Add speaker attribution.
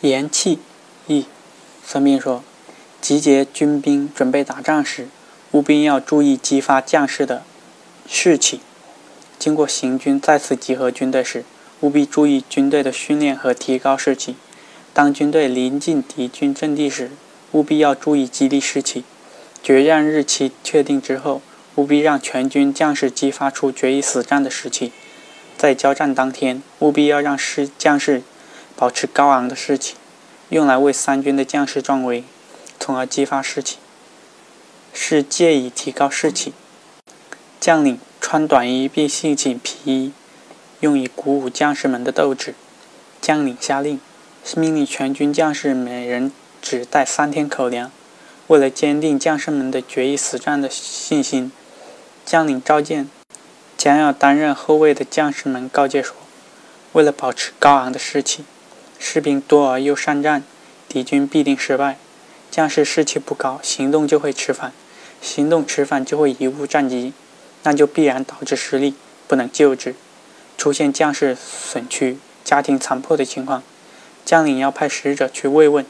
Speaker 1: 言气义。孙膑说：“集结军兵准备打仗时，务必要注意激发将士的士气。经过行军再次集合军队时，务必注意军队的训练和提高士气。当军队临近敌军阵地时，务必要注意激励士气。决战日期确定之后，务必让全军将士激发出决一死战的士气。在交战当天，务必要让士将士保持高昂的士气。”用来为三军的将士壮威，从而激发士气，是借以提高士气。将领穿短衣并系紧皮衣，用以鼓舞将士们的斗志。将领下令，命令全军将士每人只带三天口粮。为了坚定将士们的决一死战的信心，将领召见将要担任后卫的将士们，告诫说：为了保持高昂的士气。士兵多而又善战，敌军必定失败。将士士气不高，行动就会迟缓，行动迟缓就会贻误战机，那就必然导致失利，不能救治，出现将士损躯、家庭残破的情况。将领要派使者去慰问，